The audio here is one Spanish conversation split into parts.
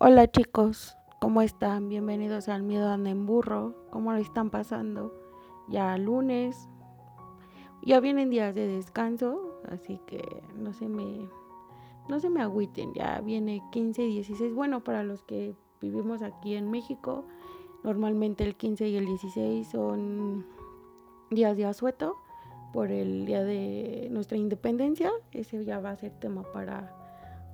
Hola chicos, ¿cómo están? Bienvenidos al Miedo anda en burro. ¿Cómo lo están pasando? Ya lunes. Ya vienen días de descanso, así que no se me no se me agüiten. Ya viene 15 y 16. Bueno, para los que vivimos aquí en México, normalmente el 15 y el 16 son días de asueto por el día de nuestra independencia. Ese ya va a ser tema para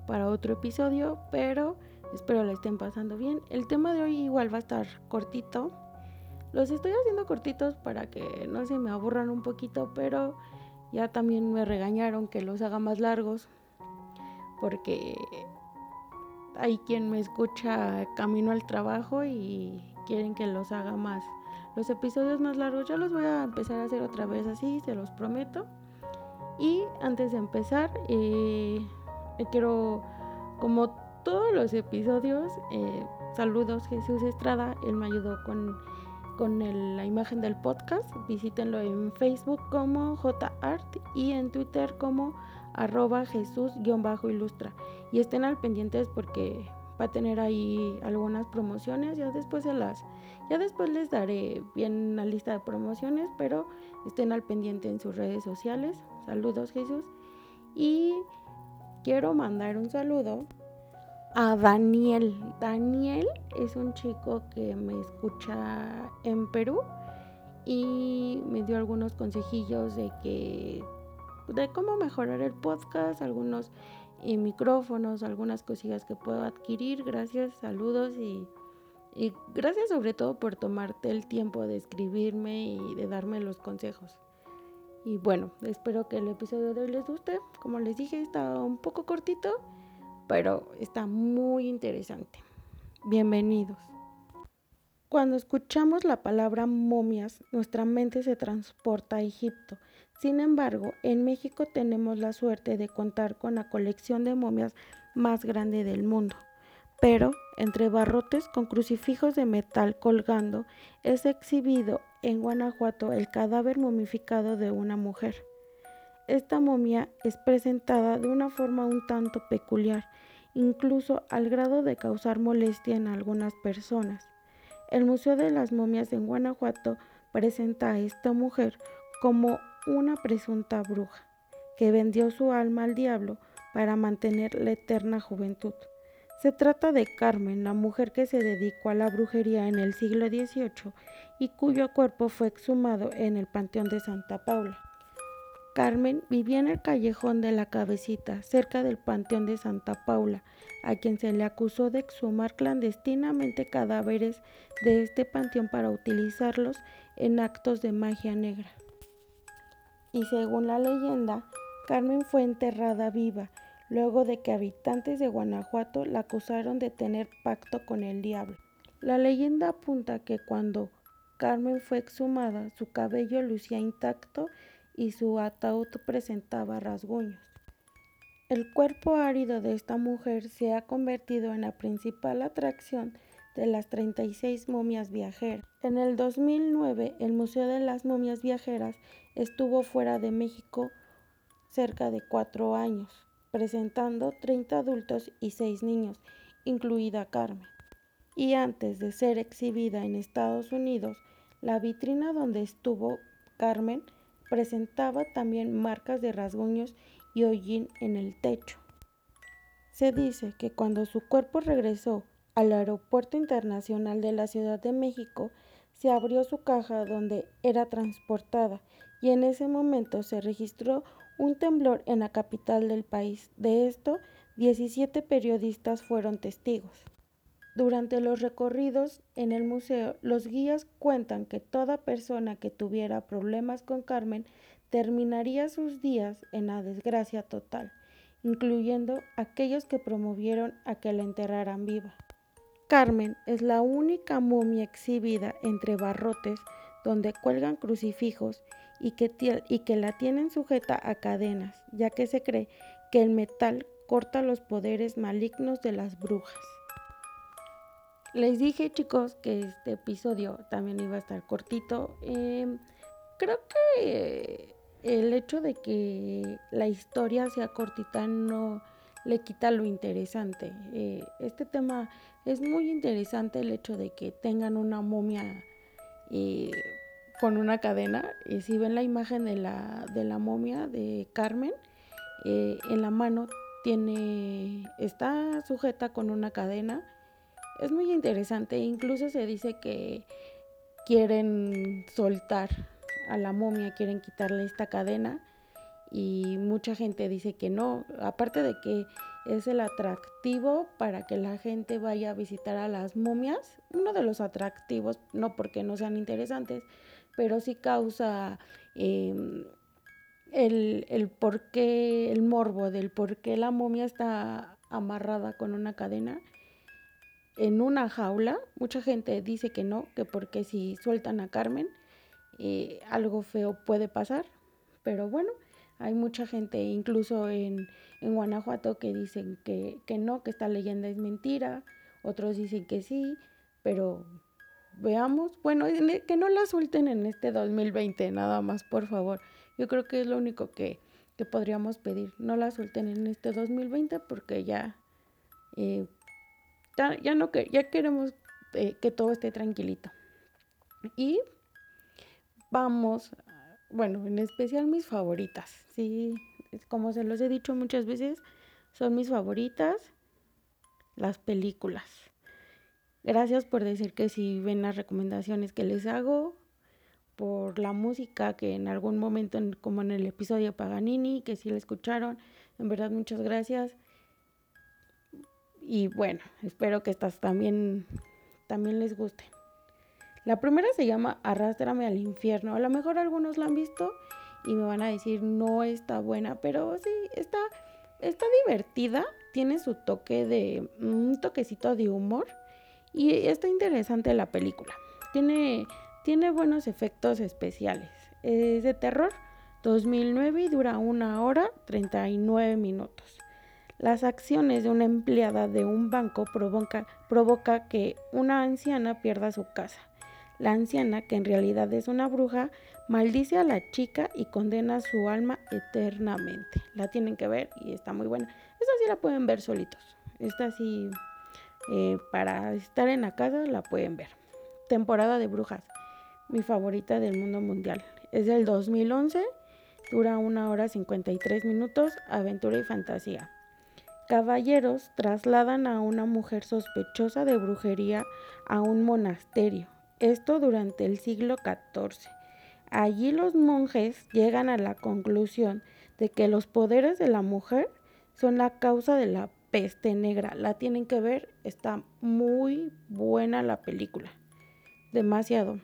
para otro episodio, pero Espero la estén pasando bien. El tema de hoy igual va a estar cortito. Los estoy haciendo cortitos para que no se me aburran un poquito, pero ya también me regañaron que los haga más largos. Porque hay quien me escucha camino al trabajo y quieren que los haga más. Los episodios más largos yo los voy a empezar a hacer otra vez así, se los prometo. Y antes de empezar, eh, quiero, como todos los episodios. Eh, saludos Jesús Estrada, él me ayudó con, con la imagen del podcast. Visítenlo en Facebook como JArt y en Twitter como arroba Jesús-ilustra. Y estén al pendientes porque va a tener ahí algunas promociones. Ya después se las, ya después les daré bien una lista de promociones, pero estén al pendiente en sus redes sociales. Saludos Jesús. Y quiero mandar un saludo a Daniel. Daniel es un chico que me escucha en Perú y me dio algunos consejillos de que de cómo mejorar el podcast, algunos eh, micrófonos, algunas cosillas que puedo adquirir. Gracias, saludos y, y gracias sobre todo por tomarte el tiempo de escribirme y de darme los consejos. Y bueno, espero que el episodio de hoy les guste. Como les dije, está un poco cortito pero está muy interesante. Bienvenidos. Cuando escuchamos la palabra momias, nuestra mente se transporta a Egipto. Sin embargo, en México tenemos la suerte de contar con la colección de momias más grande del mundo. Pero, entre barrotes con crucifijos de metal colgando, es exhibido en Guanajuato el cadáver momificado de una mujer. Esta momia es presentada de una forma un tanto peculiar, incluso al grado de causar molestia en algunas personas. El Museo de las Momias en Guanajuato presenta a esta mujer como una presunta bruja que vendió su alma al diablo para mantener la eterna juventud. Se trata de Carmen, la mujer que se dedicó a la brujería en el siglo XVIII y cuyo cuerpo fue exhumado en el Panteón de Santa Paula. Carmen vivía en el callejón de la cabecita, cerca del Panteón de Santa Paula, a quien se le acusó de exhumar clandestinamente cadáveres de este panteón para utilizarlos en actos de magia negra. Y según la leyenda, Carmen fue enterrada viva, luego de que habitantes de Guanajuato la acusaron de tener pacto con el diablo. La leyenda apunta que cuando Carmen fue exhumada, su cabello lucía intacto y su ataúd presentaba rasguños. El cuerpo árido de esta mujer se ha convertido en la principal atracción de las 36 momias viajeras. En el 2009, el Museo de las Momias Viajeras estuvo fuera de México cerca de cuatro años, presentando 30 adultos y 6 niños, incluida Carmen. Y antes de ser exhibida en Estados Unidos, la vitrina donde estuvo Carmen presentaba también marcas de rasguños y hollín en el techo. Se dice que cuando su cuerpo regresó al Aeropuerto Internacional de la Ciudad de México, se abrió su caja donde era transportada y en ese momento se registró un temblor en la capital del país. De esto, 17 periodistas fueron testigos. Durante los recorridos en el museo, los guías cuentan que toda persona que tuviera problemas con Carmen terminaría sus días en la desgracia total, incluyendo aquellos que promovieron a que la enterraran viva. Carmen es la única momia exhibida entre barrotes donde cuelgan crucifijos y que, la tienen sujeta a cadenas, ya que se cree que el metal corta los poderes malignos de las brujas. Les dije chicos que este episodio también iba a estar cortito. Em, creo que el hecho de que la historia sea cortita no le quita lo interesante. Eh, este tema es muy interesante el hecho de que tengan una momia eh, con una cadena. Y si ven la imagen de la, de la momia de Carmen, eh, en la mano tiene, está sujeta con una cadena. Es muy interesante. Incluso se dice que quieren soltar a la momia, quieren quitarle esta cadena y mucha gente dice que no, aparte de que es el atractivo para que la gente vaya a visitar a las momias, uno de los atractivos, no porque no sean interesantes, pero sí causa em, el, el por qué, el morbo del por qué la momia está amarrada con una cadena en una jaula. Mucha gente dice que no, que porque si sueltan a Carmen, eh, algo feo puede pasar. Pero bueno, hay mucha gente, incluso en, en Guanajuato, que dicen que, que no, que esta leyenda es mentira. Otros dicen que sí, pero veamos, bueno, e, que no la suelten en este 2020, nada más, por favor. Yo creo que es lo único que, que podríamos pedir. No la suelten en este 2020 porque ya, eh, ya, no que ya queremos eh, que todo esté tranquilito. Y vamos, bueno, en especial mis favoritas, sí, como se los he dicho muchas veces, son mis favoritas las películas. Gracias por decir que si ven las recomendaciones que les hago, por la música que en algún momento, como en el episodio Paganini, que sí la escucharon, en verdad muchas gracias. Y bueno, espero que estas también, también les gusten. La primera se llama Arrástrame al infierno. A lo mejor algunos la han visto y me van a decir no está buena, pero sí, está, está divertida. Tiene su toque de, un toquecito de humor y está interesante la película. Tiene, tiene buenos efectos especiales. Es de terror, 2009 y dura una hora 39 minutos. Las acciones de una empleada de un banco provoca, que una anciana pierda su casa la anciana, que en realidad es una bruja, maldice a la chica y condena su alma eternamente. La tienen que ver y está muy buena. Esta sí la pueden ver solitos. Esta sí, eh, para estar en la casa, la pueden ver. Temporada de brujas, mi favorita del mundo mundial. Es del 2011, dura una hora 53 minutos, aventura y fantasía. Caballeros trasladan a una mujer sospechosa de brujería a un monasterio esto durante el siglo XIV. Allí los monjes llegan a la conclusión de que los poderes de la mujer son la causa de la peste negra. La tienen que ver, está muy buena la película. Demasiado.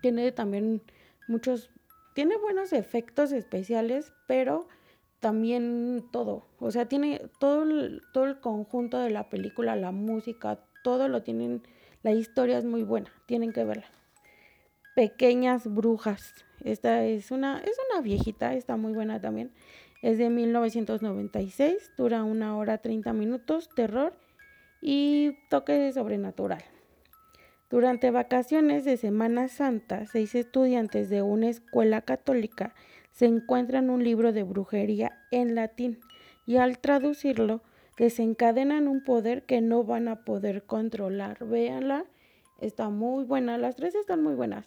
Tiene también muchos, tiene buenos efectos especiales, pero también todo. O sea, tiene todo el, todo el conjunto de la película, la música, todo lo tienen la historia es muy buena, tienen que verla. Pequeñas brujas. Esta es una, es una viejita, está muy buena también. Es de 1996, dura una hora 30 minutos, terror y toque sobrenatural. Durante vacaciones de Semana Santa, seis estudiantes de una escuela católica se encuentran un libro de brujería en latín y al traducirlo desencadenan un poder que no van a poder controlar. Véanla, está muy buena, las tres están muy buenas.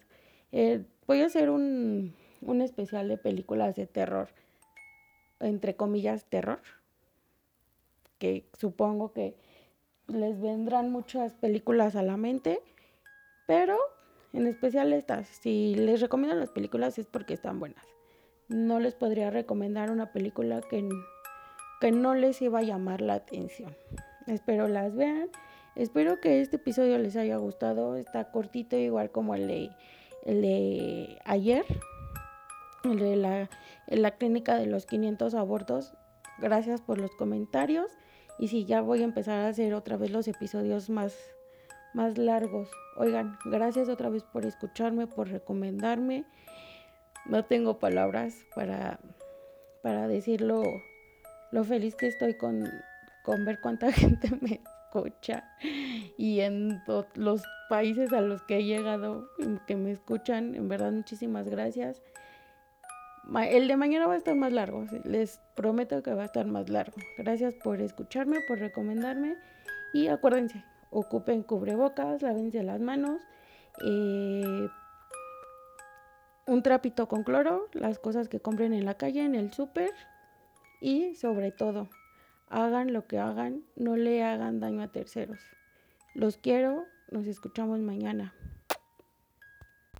Eh, voy a hacer un, un especial de películas de terror, entre comillas, terror, que supongo que les vendrán muchas películas a la mente, pero en especial estas. Si les recomiendo las películas es porque están buenas. No les podría recomendar una película que que no les iba a llamar la atención. Espero las vean. Espero que este episodio les haya gustado. Está cortito, igual como el de, el de ayer, el de la, la clínica de los 500 abortos. Gracias por los comentarios. Y si ya voy a empezar a hacer otra vez los episodios más, más largos. Oigan, gracias otra vez por escucharme, por recomendarme. No tengo palabras para, para decirlo lo feliz que estoy con, con ver cuánta gente me escucha y en los países a los que he llegado que me escuchan, en verdad muchísimas gracias. el de mañana va a estar más largo, les prometo que va a estar más largo. Gracias por escucharme, por recomendarme y acuérdense, ocupen cubrebocas, lávense las manos, eh, un trapito con cloro, las cosas que compren en la calle, en el súper y sobre todo, hagan lo que hagan, no le hagan daño a terceros. Los quiero, nos escuchamos mañana.